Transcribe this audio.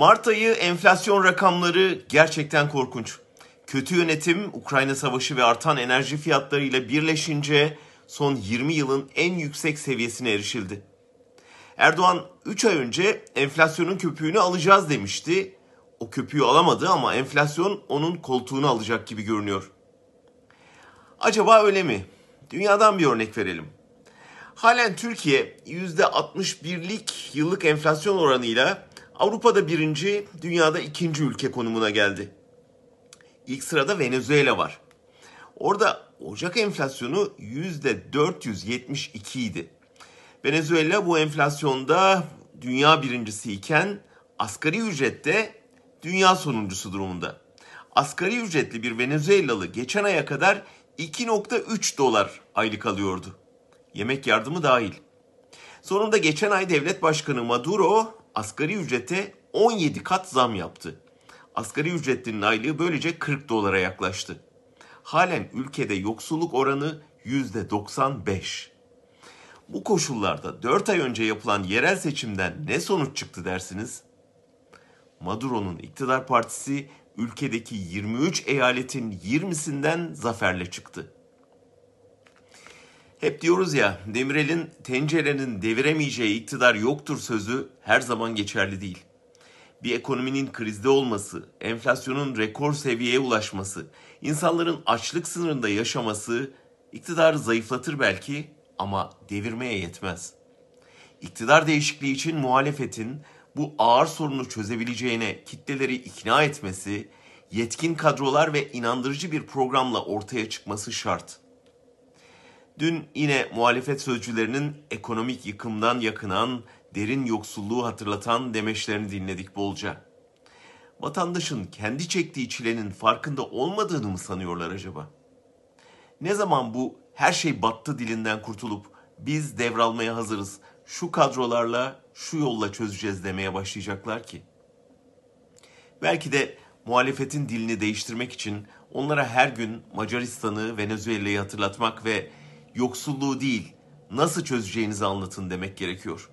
Mart ayı enflasyon rakamları gerçekten korkunç. Kötü yönetim, Ukrayna savaşı ve artan enerji fiyatlarıyla birleşince son 20 yılın en yüksek seviyesine erişildi. Erdoğan 3 ay önce enflasyonun köpüğünü alacağız demişti. O köpüğü alamadı ama enflasyon onun koltuğunu alacak gibi görünüyor. Acaba öyle mi? Dünyadan bir örnek verelim. Halen Türkiye %61'lik yıllık enflasyon oranıyla Avrupa'da birinci, dünyada ikinci ülke konumuna geldi. İlk sırada Venezuela var. Orada Ocak enflasyonu %472 idi. Venezuela bu enflasyonda dünya birincisi iken asgari ücrette dünya sonuncusu durumunda. Asgari ücretli bir Venezuelalı geçen aya kadar 2.3 dolar aylık alıyordu. Yemek yardımı dahil. Sonunda geçen ay devlet başkanı Maduro asgari ücrete 17 kat zam yaptı. Asgari ücretlinin aylığı böylece 40 dolara yaklaştı. Halen ülkede yoksulluk oranı %95. Bu koşullarda 4 ay önce yapılan yerel seçimden ne sonuç çıktı dersiniz? Maduro'nun iktidar partisi ülkedeki 23 eyaletin 20'sinden zaferle çıktı. Hep diyoruz ya Demirel'in tencerenin deviremeyeceği iktidar yoktur sözü her zaman geçerli değil. Bir ekonominin krizde olması, enflasyonun rekor seviyeye ulaşması, insanların açlık sınırında yaşaması iktidarı zayıflatır belki ama devirmeye yetmez. İktidar değişikliği için muhalefetin bu ağır sorunu çözebileceğine kitleleri ikna etmesi, yetkin kadrolar ve inandırıcı bir programla ortaya çıkması şart. Dün yine muhalefet sözcülerinin ekonomik yıkımdan yakınan, derin yoksulluğu hatırlatan demeçlerini dinledik bolca. Vatandaşın kendi çektiği çilenin farkında olmadığını mı sanıyorlar acaba? Ne zaman bu her şey battı dilinden kurtulup biz devralmaya hazırız, şu kadrolarla, şu yolla çözeceğiz demeye başlayacaklar ki? Belki de muhalefetin dilini değiştirmek için onlara her gün Macaristan'ı, Venezuela'yı hatırlatmak ve yoksulluğu değil, nasıl çözeceğinizi anlatın demek gerekiyor.